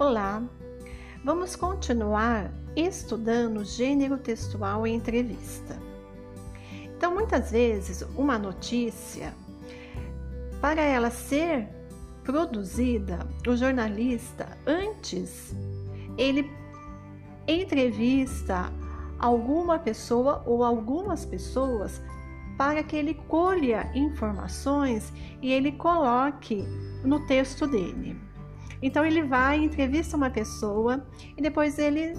Olá, vamos continuar estudando gênero textual em entrevista. Então, muitas vezes, uma notícia, para ela ser produzida, o jornalista, antes, ele entrevista alguma pessoa ou algumas pessoas para que ele colha informações e ele coloque no texto dele. Então ele vai, entrevista uma pessoa e depois ele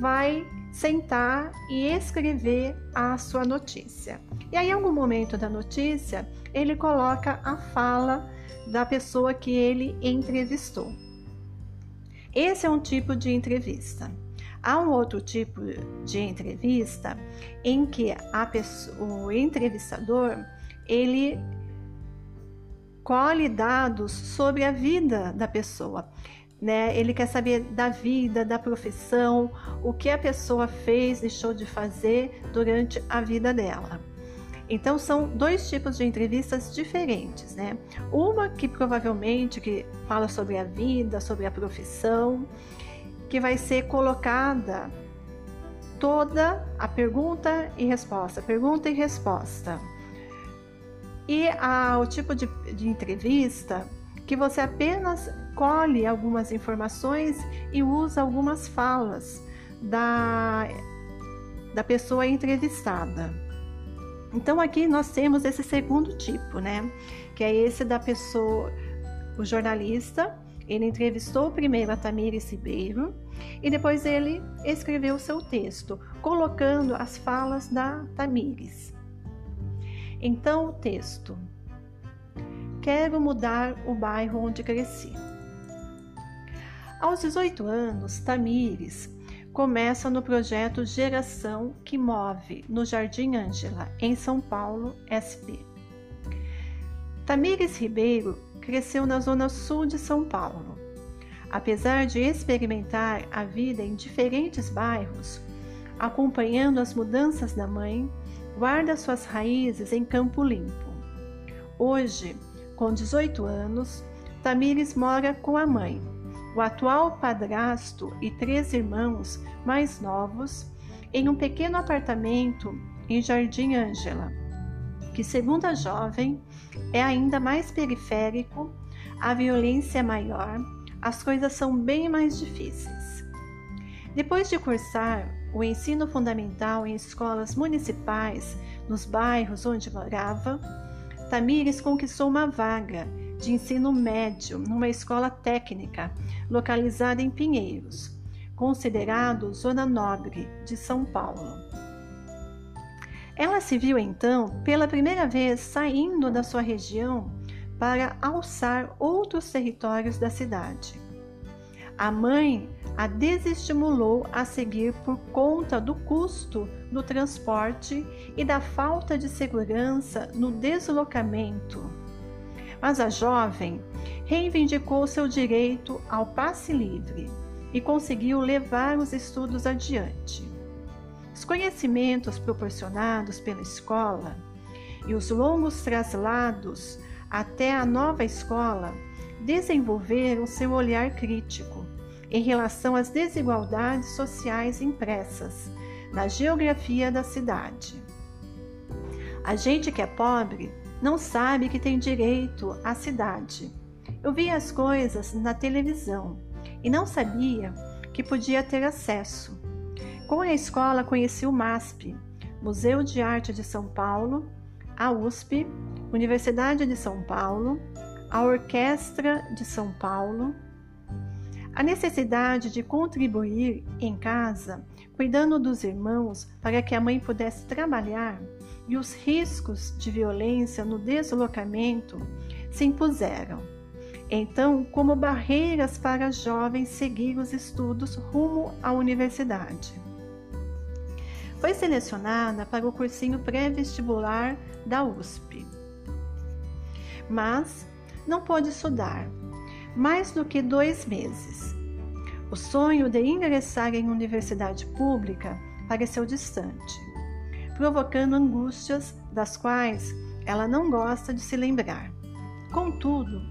vai sentar e escrever a sua notícia. E aí, em algum momento da notícia, ele coloca a fala da pessoa que ele entrevistou. Esse é um tipo de entrevista. Há um outro tipo de entrevista em que pessoa, o entrevistador ele colhe dados sobre a vida da pessoa. Né? Ele quer saber da vida, da profissão, o que a pessoa fez, deixou de fazer durante a vida dela. Então são dois tipos de entrevistas diferentes, né? Uma que provavelmente que fala sobre a vida, sobre a profissão, que vai ser colocada toda a pergunta e resposta, pergunta e resposta. E o tipo de, de entrevista que você apenas colhe algumas informações e usa algumas falas da, da pessoa entrevistada. Então aqui nós temos esse segundo tipo, né? Que é esse da pessoa, o jornalista, ele entrevistou primeiro a Tamires Ribeiro e depois ele escreveu seu texto, colocando as falas da Tamires. Então, o texto: Quero mudar o bairro onde cresci. Aos 18 anos, Tamires começa no projeto Geração que Move, no Jardim Ângela, em São Paulo, SP. Tamires Ribeiro cresceu na zona sul de São Paulo. Apesar de experimentar a vida em diferentes bairros, acompanhando as mudanças da mãe, guarda suas raízes em Campo Limpo. Hoje, com 18 anos, Tamires mora com a mãe, o atual padrasto e três irmãos mais novos em um pequeno apartamento em Jardim Ângela, que, segundo a jovem, é ainda mais periférico, a violência é maior, as coisas são bem mais difíceis. Depois de cursar o ensino fundamental em escolas municipais nos bairros onde morava, Tamires conquistou uma vaga de ensino médio numa escola técnica localizada em Pinheiros, considerado zona nobre de São Paulo. Ela se viu então pela primeira vez saindo da sua região para alçar outros territórios da cidade. A mãe a desestimulou a seguir por conta do custo do transporte e da falta de segurança no deslocamento. Mas a jovem reivindicou seu direito ao passe livre e conseguiu levar os estudos adiante. Os conhecimentos proporcionados pela escola e os longos traslados até a nova escola desenvolveram seu olhar crítico em relação às desigualdades sociais impressas na geografia da cidade. A gente que é pobre não sabe que tem direito à cidade. Eu via as coisas na televisão e não sabia que podia ter acesso. Com a escola conheci o MASP, Museu de Arte de São Paulo, a USP, Universidade de São Paulo, a Orquestra de São Paulo, a necessidade de contribuir em casa, cuidando dos irmãos para que a mãe pudesse trabalhar e os riscos de violência no deslocamento se impuseram. Então, como barreiras para jovens seguir os estudos rumo à universidade. Foi selecionada para o cursinho pré-vestibular da USP. Mas não pôde estudar mais do que dois meses. O sonho de ingressar em universidade pública pareceu distante, provocando angústias das quais ela não gosta de se lembrar. Contudo,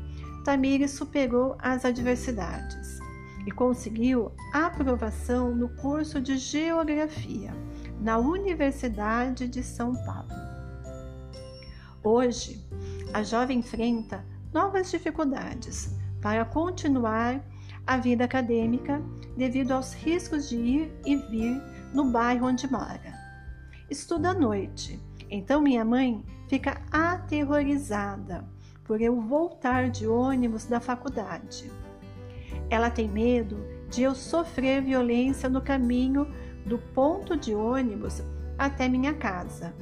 Tamires superou as adversidades e conseguiu aprovação no curso de Geografia na Universidade de São Paulo. Hoje, a jovem enfrenta novas dificuldades para continuar a vida acadêmica devido aos riscos de ir e vir no bairro onde mora. Estuda à noite, então minha mãe fica aterrorizada por eu voltar de ônibus da faculdade. Ela tem medo de eu sofrer violência no caminho do ponto de ônibus até minha casa,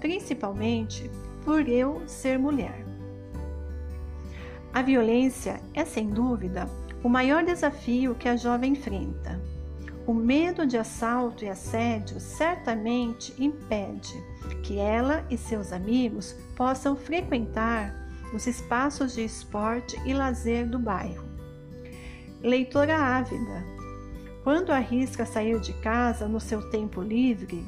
principalmente por eu ser mulher. A violência é, sem dúvida, o maior desafio que a jovem enfrenta. O medo de assalto e assédio certamente impede que ela e seus amigos possam frequentar os espaços de esporte e lazer do bairro. Leitora ávida. Quando arrisca sair de casa no seu tempo livre,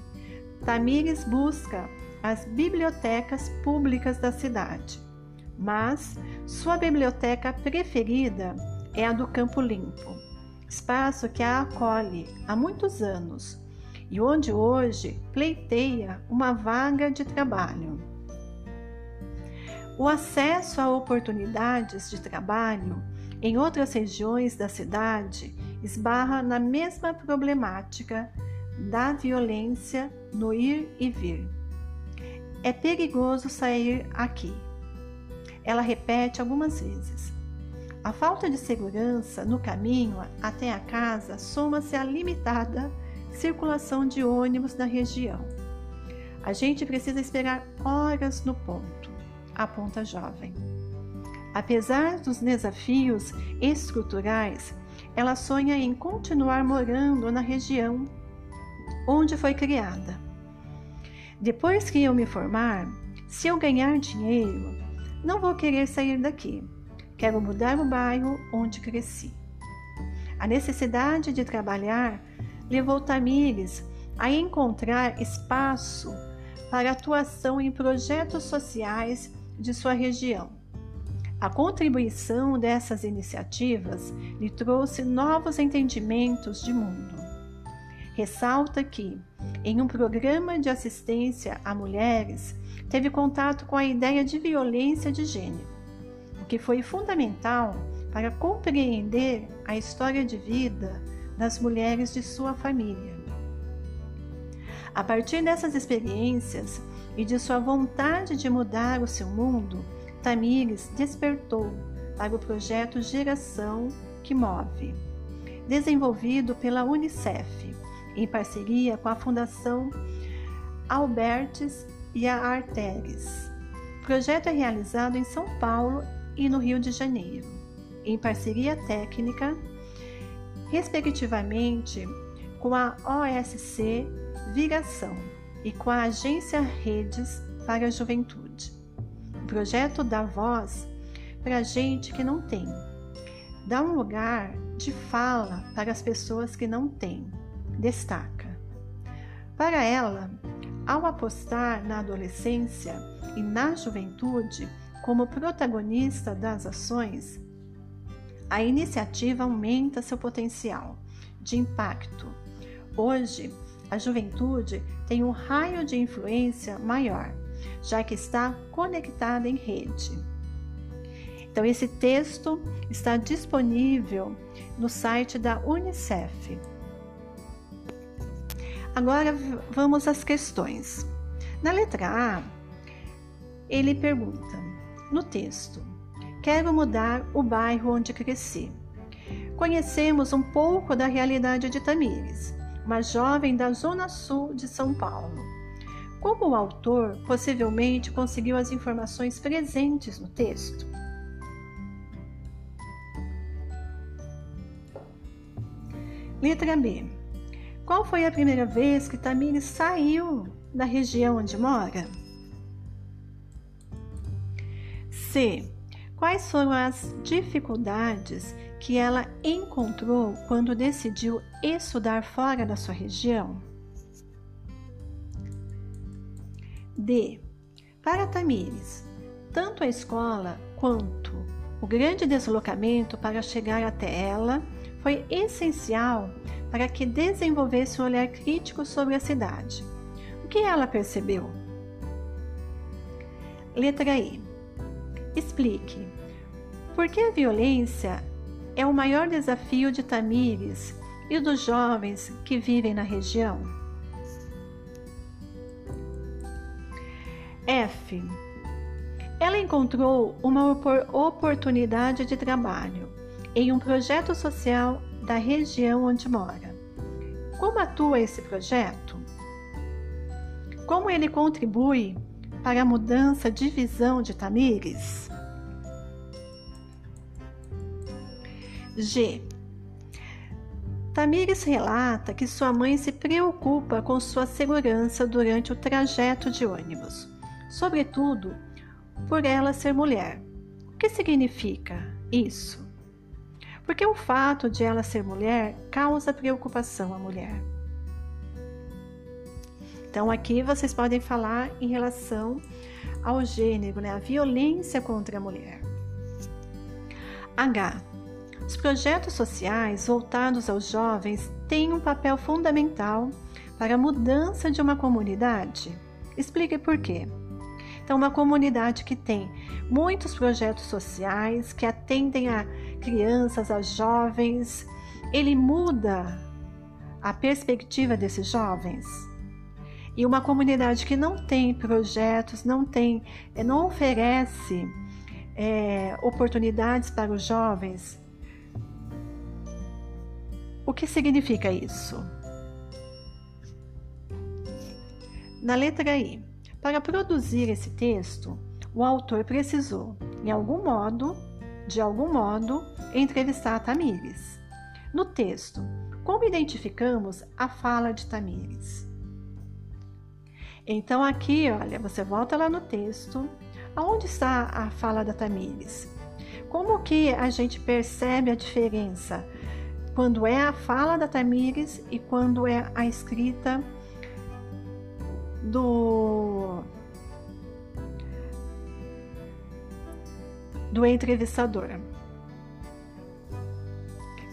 Tamires busca as bibliotecas públicas da cidade. Mas sua biblioteca preferida é a do Campo Limpo, espaço que a acolhe há muitos anos e onde hoje pleiteia uma vaga de trabalho. O acesso a oportunidades de trabalho em outras regiões da cidade esbarra na mesma problemática da violência no ir e vir. É perigoso sair aqui. Ela repete algumas vezes. A falta de segurança no caminho até a casa soma-se à limitada circulação de ônibus na região. A gente precisa esperar horas no ponto, aponta a jovem. Apesar dos desafios estruturais, ela sonha em continuar morando na região onde foi criada. Depois que eu me formar, se eu ganhar dinheiro, não vou querer sair daqui. Quero mudar o bairro onde cresci. A necessidade de trabalhar levou Tamires a encontrar espaço para atuação em projetos sociais de sua região. A contribuição dessas iniciativas lhe trouxe novos entendimentos de mundo. Ressalta que, em um programa de assistência a mulheres, teve contato com a ideia de violência de gênero, o que foi fundamental para compreender a história de vida das mulheres de sua família. A partir dessas experiências e de sua vontade de mudar o seu mundo, Tamires despertou para o projeto Geração que Move, desenvolvido pela Unicef, em parceria com a Fundação Albertes e a Arteres. O projeto é realizado em São Paulo e no Rio de Janeiro, em parceria técnica, respectivamente, com a OSC Viração e com a Agência Redes para a Juventude. O projeto dá voz para gente que não tem, dá um lugar de fala para as pessoas que não têm destaca. Para ela, ao apostar na adolescência e na juventude como protagonista das ações, a iniciativa aumenta seu potencial de impacto. Hoje, a juventude tem um raio de influência maior, já que está conectada em rede. Então, esse texto está disponível no site da Unicef. Agora vamos às questões. Na letra A, ele pergunta no texto: Quero mudar o bairro onde cresci. Conhecemos um pouco da realidade de Tamires, uma jovem da zona sul de São Paulo. Como o autor possivelmente conseguiu as informações presentes no texto? Letra B. Qual foi a primeira vez que Tamires saiu da região onde mora? C. Quais foram as dificuldades que ela encontrou quando decidiu estudar fora da sua região? D. Para Tamires, tanto a escola quanto o grande deslocamento para chegar até ela foi essencial para que desenvolvesse um olhar crítico sobre a cidade. O que ela percebeu? Letra I. Explique. Por que a violência é o maior desafio de Tamires e dos jovens que vivem na região? F. Ela encontrou uma oportunidade de trabalho em um projeto social da região onde mora. Como atua esse projeto? Como ele contribui para a mudança de visão de Tamires? G. Tamires relata que sua mãe se preocupa com sua segurança durante o trajeto de ônibus, sobretudo por ela ser mulher. O que significa isso? Porque o fato de ela ser mulher causa preocupação à mulher. Então, aqui vocês podem falar em relação ao gênero, né? a violência contra a mulher. H. Os projetos sociais voltados aos jovens têm um papel fundamental para a mudança de uma comunidade. Explique por quê. Então, uma comunidade que tem muitos projetos sociais que atendem a crianças, a jovens, ele muda a perspectiva desses jovens. E uma comunidade que não tem projetos, não tem, eh, não oferece é, oportunidades para os jovens. O que significa isso? Na letra I, para produzir esse texto, o autor precisou, em algum modo, de algum modo, entrevistar Tamires. No texto, como identificamos a fala de Tamires? Então aqui, olha, você volta lá no texto, aonde está a fala da Tamires? Como que a gente percebe a diferença quando é a fala da Tamires e quando é a escrita do do entrevistador.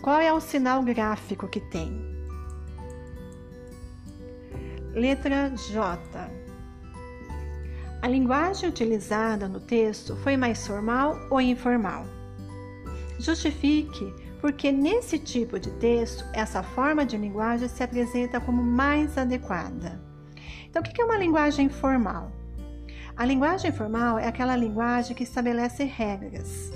Qual é o sinal gráfico que tem? Letra J. A linguagem utilizada no texto foi mais formal ou informal? Justifique porque nesse tipo de texto essa forma de linguagem se apresenta como mais adequada. Então, o que é uma linguagem formal? A linguagem formal é aquela linguagem que estabelece regras,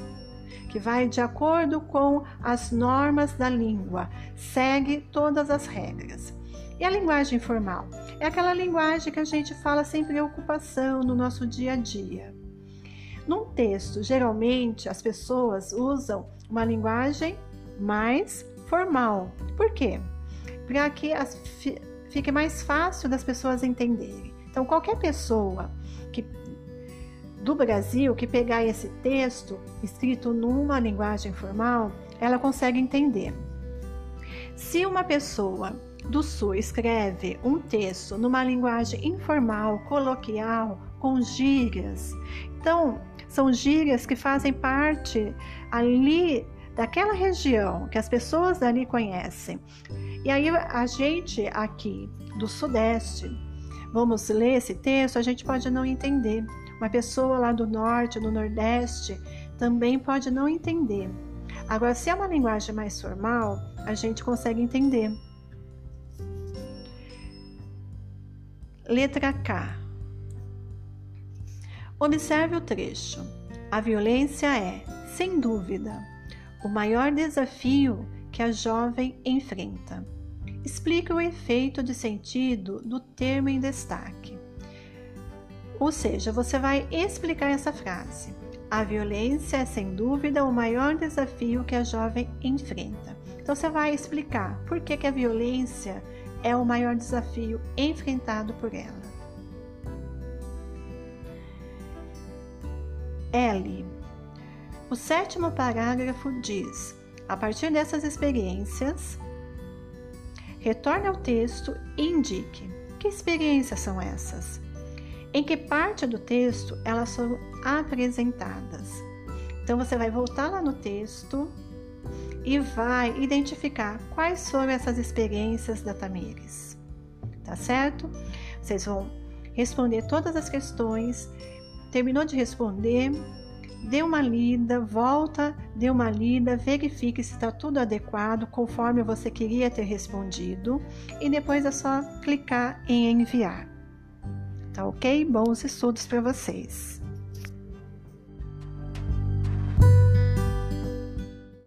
que vai de acordo com as normas da língua, segue todas as regras. E a linguagem informal é aquela linguagem que a gente fala sem preocupação no nosso dia a dia. Num texto, geralmente as pessoas usam uma linguagem mais formal. Por quê? Para que as, fique mais fácil das pessoas entenderem. Então, qualquer pessoa do Brasil que pegar esse texto escrito numa linguagem formal, ela consegue entender. Se uma pessoa do Sul escreve um texto numa linguagem informal, coloquial, com gírias, então são gírias que fazem parte ali daquela região que as pessoas dali conhecem. E aí a gente aqui do Sudeste, vamos ler esse texto, a gente pode não entender. Uma pessoa lá do Norte, do Nordeste, também pode não entender. Agora, se é uma linguagem mais formal, a gente consegue entender. Letra K. Observe o trecho. A violência é, sem dúvida, o maior desafio que a jovem enfrenta explica o efeito de sentido do termo em destaque. Ou seja, você vai explicar essa frase. A violência é sem dúvida o maior desafio que a jovem enfrenta. Então você vai explicar por que, que a violência é o maior desafio enfrentado por ela. L. O sétimo parágrafo diz: a partir dessas experiências, Retorne ao texto e indique que experiências são essas, em que parte do texto elas foram apresentadas. Então você vai voltar lá no texto e vai identificar quais foram essas experiências da Tamires. Tá certo? Vocês vão responder todas as questões. Terminou de responder, dê uma lida, volta, dê uma lida, verifique se está tudo adequado conforme você queria ter respondido e depois é só clicar em enviar. Tá ok? Bons estudos para vocês.